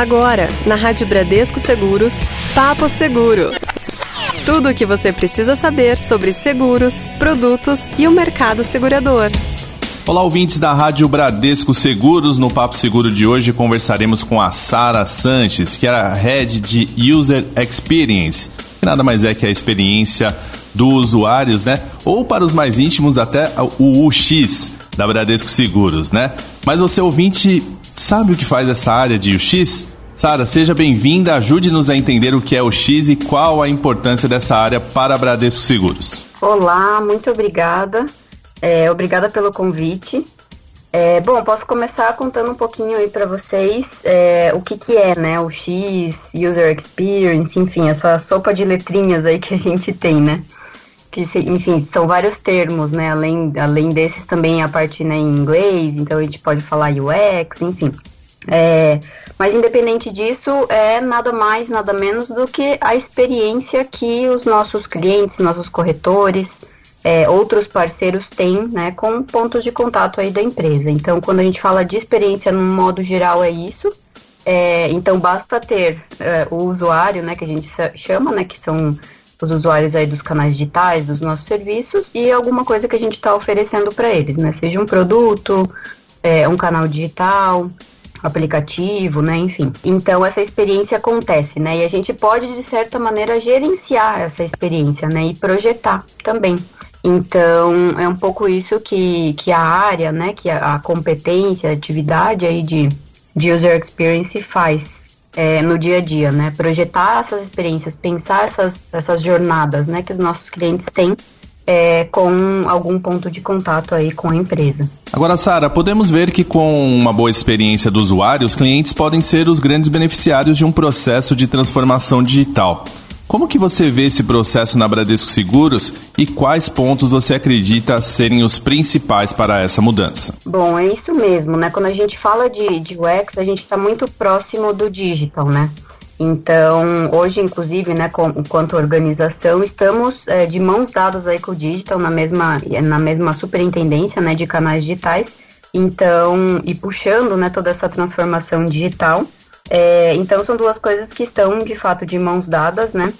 Agora, na Rádio Bradesco Seguros, Papo Seguro. Tudo o que você precisa saber sobre seguros, produtos e o mercado segurador. Olá, ouvintes da Rádio Bradesco Seguros. No Papo Seguro de hoje conversaremos com a Sara Sanches, que é a Head de User Experience. Nada mais é que a experiência dos usuários, né? Ou para os mais íntimos, até o UX da Bradesco Seguros, né? Mas você ouvinte sabe o que faz essa área de UX? Sara, seja bem-vinda, ajude-nos a entender o que é o X e qual a importância dessa área para a Bradesco Seguros. Olá, muito obrigada. É, obrigada pelo convite. É, bom, posso começar contando um pouquinho aí para vocês é, o que, que é, né, o X, User Experience, enfim, essa sopa de letrinhas aí que a gente tem, né? Que, enfim, são vários termos, né? Além, além desses também a parte né, em inglês, então a gente pode falar UX, enfim. É, mas independente disso, é nada mais, nada menos do que a experiência que os nossos clientes, nossos corretores, é, outros parceiros têm né, com pontos de contato aí da empresa. Então, quando a gente fala de experiência no modo geral, é isso. É, então, basta ter é, o usuário, né, que a gente chama, né, que são os usuários aí dos canais digitais, dos nossos serviços, e alguma coisa que a gente está oferecendo para eles, né? Seja um produto, é, um canal digital, aplicativo, né, enfim. Então essa experiência acontece, né, e a gente pode de certa maneira gerenciar essa experiência, né, e projetar também. Então é um pouco isso que, que a área, né, que a, a competência, a atividade aí de, de user experience faz é, no dia a dia, né, projetar essas experiências, pensar essas, essas jornadas, né, que os nossos clientes têm é, com algum ponto de contato aí com a empresa. Agora, Sara, podemos ver que com uma boa experiência do usuário, os clientes podem ser os grandes beneficiários de um processo de transformação digital. Como que você vê esse processo na Bradesco Seguros e quais pontos você acredita serem os principais para essa mudança? Bom, é isso mesmo, né? Quando a gente fala de, de UX, a gente está muito próximo do digital, né? Então, hoje, inclusive, né, com, quanto organização, estamos é, de mãos dadas aí com o digital na mesma, na mesma superintendência, né, de canais digitais. Então, e puxando, né, toda essa transformação digital. É, então, são duas coisas que estão, de fato, de mãos dadas, né?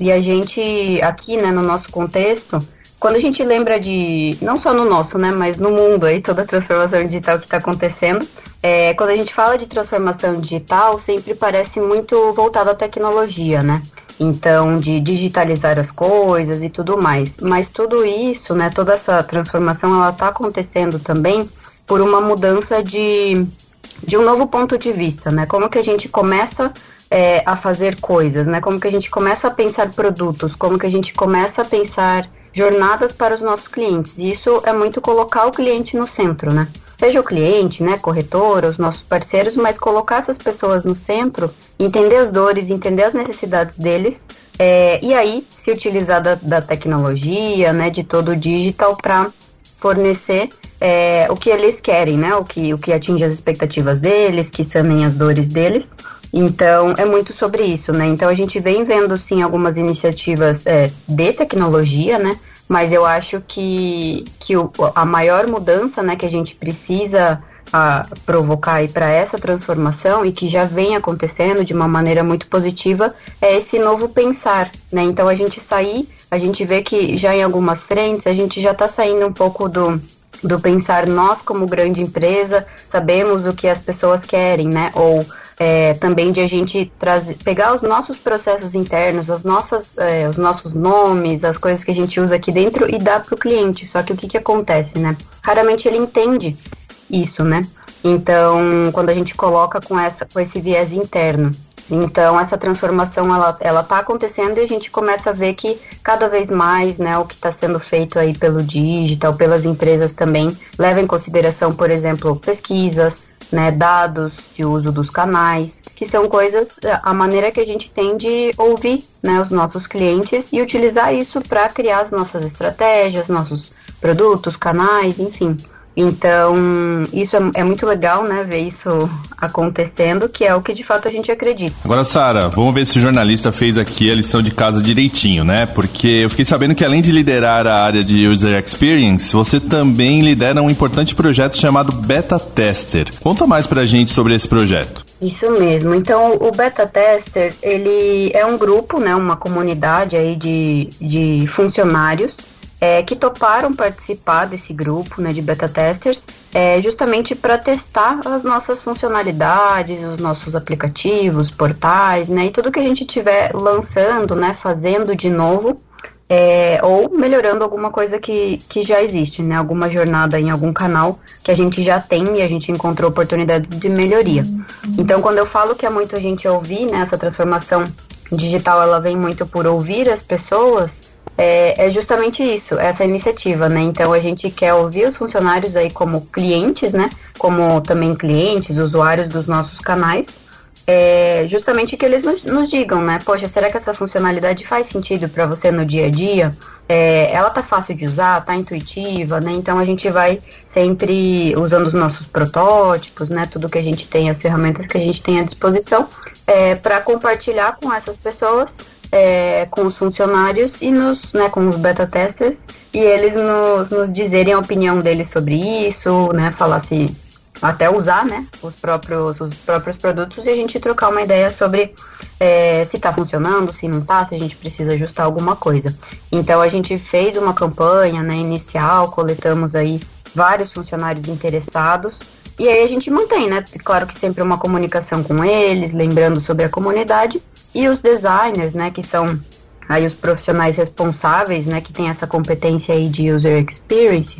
E a gente, aqui, né, no nosso contexto, quando a gente lembra de, não só no nosso, né, mas no mundo aí, toda a transformação digital que está acontecendo, é, quando a gente fala de transformação digital, sempre parece muito voltado à tecnologia, né? Então, de digitalizar as coisas e tudo mais. Mas tudo isso, né, toda essa transformação, ela está acontecendo também por uma mudança de, de um novo ponto de vista, né? Como que a gente começa é, a fazer coisas, né? Como que a gente começa a pensar produtos, como que a gente começa a pensar jornadas para os nossos clientes. E isso é muito colocar o cliente no centro, né? seja o cliente, né, corretor, os nossos parceiros, mas colocar essas pessoas no centro, entender as dores, entender as necessidades deles, é, e aí se utilizar da, da, tecnologia, né, de todo o digital para fornecer é, o que eles querem, né, o que, o que atinge as expectativas deles, que sanem as dores deles. Então, é muito sobre isso, né? Então, a gente vem vendo, sim, algumas iniciativas é, de tecnologia, né? Mas eu acho que, que o, a maior mudança né, que a gente precisa a, provocar para essa transformação e que já vem acontecendo de uma maneira muito positiva é esse novo pensar, né? Então a gente sair, a gente vê que já em algumas frentes a gente já está saindo um pouco do do pensar nós como grande empresa sabemos o que as pessoas querem, né? Ou é, também de a gente trazer, pegar os nossos processos internos, as nossas, é, os nossos nomes, as coisas que a gente usa aqui dentro e dar para o cliente. Só que o que, que acontece, né? Raramente ele entende isso, né? Então, quando a gente coloca com, essa, com esse viés interno, então essa transformação ela ela está acontecendo e a gente começa a ver que cada vez mais, né, o que está sendo feito aí pelo digital, pelas empresas também leva em consideração, por exemplo, pesquisas, né, dados de uso dos canais, que são coisas, é, a maneira que a gente tem de ouvir né, os nossos clientes e utilizar isso para criar as nossas estratégias, nossos produtos, canais, enfim. Então, isso é, é, muito legal, né, ver isso acontecendo, que é o que de fato a gente acredita. Agora, Sara, vamos ver se o jornalista fez aqui a lição de casa direitinho, né? Porque eu fiquei sabendo que além de liderar a área de User Experience, você também lidera um importante projeto chamado Beta Tester. Conta mais pra gente sobre esse projeto. Isso mesmo. Então, o beta tester, ele é um grupo, né, uma comunidade aí de, de funcionários é, que toparam participar desse grupo, né, de beta testers, é, justamente para testar as nossas funcionalidades, os nossos aplicativos, portais, né, e tudo que a gente estiver lançando, né, fazendo de novo é, ou melhorando alguma coisa que, que já existe, né? Alguma jornada em algum canal que a gente já tem e a gente encontrou oportunidade de melhoria. Uhum. Então, quando eu falo que é muito a gente ouvir, né? Essa transformação digital, ela vem muito por ouvir as pessoas, é, é justamente isso, essa iniciativa, né? Então, a gente quer ouvir os funcionários aí como clientes, né? Como também clientes, usuários dos nossos canais, é justamente que eles nos, nos, digam, né? Poxa, será que essa funcionalidade faz sentido para você no dia a dia? É, ela tá fácil de usar, tá intuitiva, né? Então a gente vai sempre usando os nossos protótipos, né? Tudo que a gente tem, as ferramentas que a gente tem à disposição, é, para compartilhar com essas pessoas, é, com os funcionários e nos, né, com os beta testers, e eles nos, nos dizerem a opinião deles sobre isso, né? Falar se até usar né, os, próprios, os próprios produtos e a gente trocar uma ideia sobre é, se está funcionando, se não está, se a gente precisa ajustar alguma coisa. Então a gente fez uma campanha né, inicial, coletamos aí vários funcionários interessados e aí a gente mantém, né? Claro que sempre uma comunicação com eles, lembrando sobre a comunidade e os designers, né, que são aí os profissionais responsáveis, né, que tem essa competência aí de user experience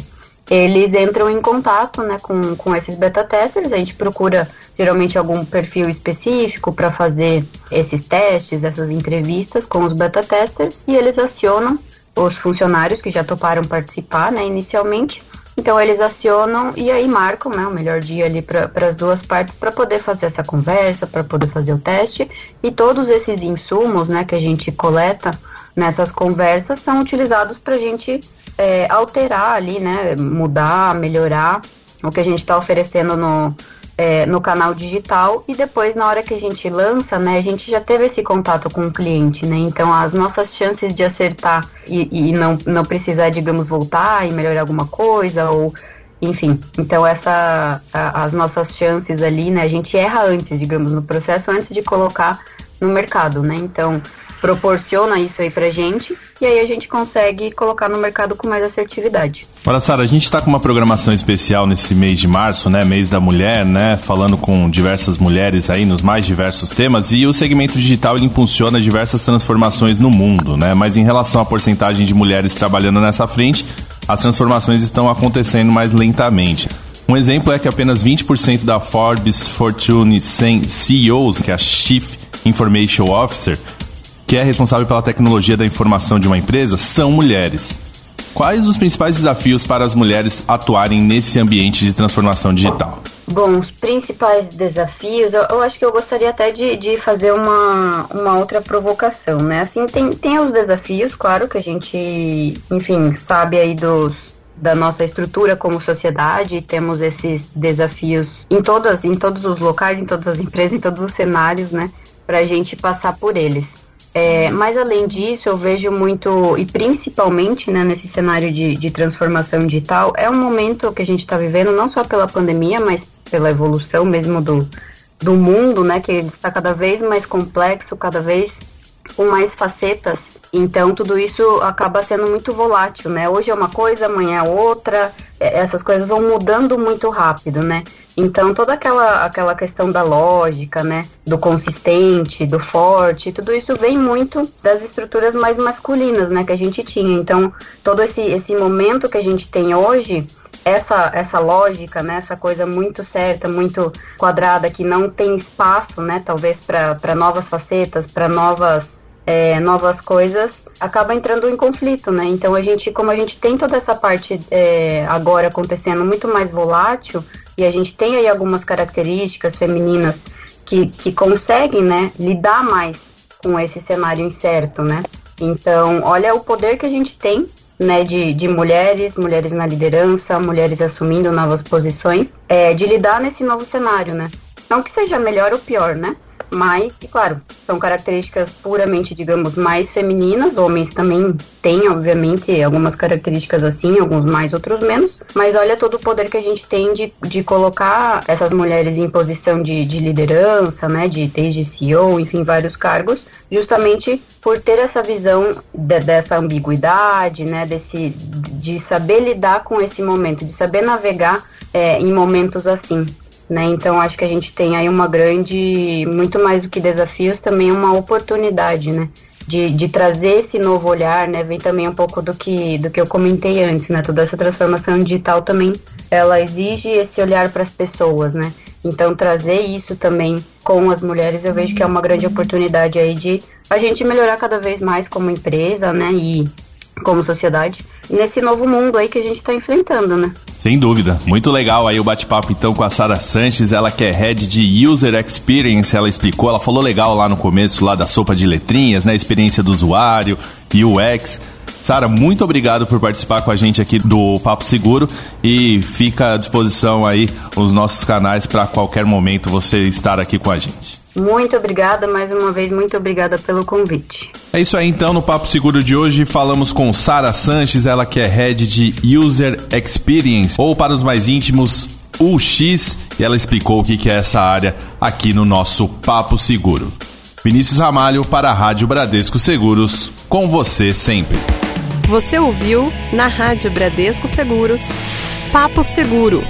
eles entram em contato né, com, com esses beta testers. A gente procura geralmente algum perfil específico para fazer esses testes, essas entrevistas com os beta testers e eles acionam os funcionários que já toparam participar né, inicialmente. Então eles acionam e aí marcam né, o melhor dia ali para as duas partes para poder fazer essa conversa, para poder fazer o teste. E todos esses insumos né, que a gente coleta nessas conversas são utilizados para a gente é, alterar ali, né? Mudar, melhorar o que a gente está oferecendo no, é, no canal digital e depois na hora que a gente lança, né, a gente já teve esse contato com o cliente, né? Então as nossas chances de acertar e, e não, não precisar, digamos, voltar e melhorar alguma coisa ou enfim, então essa a, as nossas chances ali, né, a gente erra antes, digamos, no processo antes de colocar no mercado, né? Então, proporciona isso aí pra gente e aí a gente consegue colocar no mercado com mais assertividade. Olha, Sara, a gente está com uma programação especial nesse mês de março, né? Mês da mulher, né? Falando com diversas mulheres aí nos mais diversos temas e o segmento digital ele impulsiona diversas transformações no mundo, né? Mas em relação à porcentagem de mulheres trabalhando nessa frente, as transformações estão acontecendo mais lentamente. Um exemplo é que apenas 20% da Forbes Fortune 100 CEOs, que é a Chief Information Officer, que é responsável pela tecnologia da informação de uma empresa, são mulheres. Quais os principais desafios para as mulheres atuarem nesse ambiente de transformação digital? Bom, os principais desafios, eu, eu acho que eu gostaria até de, de fazer uma, uma outra provocação, né? Assim, tem, tem os desafios, claro, que a gente, enfim, sabe aí dos, da nossa estrutura como sociedade, temos esses desafios em todas, em todos os locais, em todas as empresas, em todos os cenários, né? Para a gente passar por eles. É, mas além disso, eu vejo muito, e principalmente né, nesse cenário de, de transformação digital, é um momento que a gente está vivendo, não só pela pandemia, mas pela evolução mesmo do, do mundo, né, que está cada vez mais complexo, cada vez com mais facetas. Então tudo isso acaba sendo muito volátil, né? Hoje é uma coisa, amanhã é outra. É, essas coisas vão mudando muito rápido, né? Então toda aquela aquela questão da lógica, né, do consistente, do forte, tudo isso vem muito das estruturas mais masculinas, né, que a gente tinha. Então todo esse esse momento que a gente tem hoje essa, essa lógica, né, essa coisa muito certa, muito quadrada, que não tem espaço, né, talvez para novas facetas, para novas é, novas coisas, acaba entrando em conflito, né? Então a gente, como a gente tem toda essa parte é, agora acontecendo muito mais volátil, e a gente tem aí algumas características femininas que, que conseguem, né, lidar mais com esse cenário incerto, né? Então, olha o poder que a gente tem, né, de, de mulheres, mulheres na liderança, mulheres assumindo novas posições, é, de lidar nesse novo cenário, né? Não que seja melhor ou pior, né? Mas, claro, são características puramente, digamos, mais femininas. Homens também têm, obviamente, algumas características assim, alguns mais, outros menos. Mas olha todo o poder que a gente tem de, de colocar essas mulheres em posição de, de liderança, né? De desde CEO, enfim, vários cargos, justamente por ter essa visão de, dessa ambiguidade, né? Desse, de saber lidar com esse momento, de saber navegar é, em momentos assim. Né? Então acho que a gente tem aí uma grande, muito mais do que desafios, também uma oportunidade, né? De, de trazer esse novo olhar, né? Vem também um pouco do que, do que eu comentei antes, né? Toda essa transformação digital também, ela exige esse olhar para as pessoas, né? Então trazer isso também com as mulheres, eu vejo que é uma grande oportunidade aí de a gente melhorar cada vez mais como empresa, né? E como sociedade nesse novo mundo aí que a gente está enfrentando, né? Sem dúvida. Muito legal aí o bate-papo então com a Sara Sanches, ela que é head de User Experience, ela explicou, ela falou legal lá no começo lá da sopa de letrinhas, né, experiência do usuário, UX. Sara, muito obrigado por participar com a gente aqui do Papo Seguro e fica à disposição aí os nossos canais para qualquer momento você estar aqui com a gente. Muito obrigada, mais uma vez, muito obrigada pelo convite. É isso aí então, no Papo Seguro de hoje falamos com Sara Sanches, ela que é Head de User Experience, ou para os mais íntimos, UX, e ela explicou o que é essa área aqui no nosso Papo Seguro. Vinícius Ramalho para a Rádio Bradesco Seguros, com você sempre. Você ouviu na Rádio Bradesco Seguros, Papo Seguro.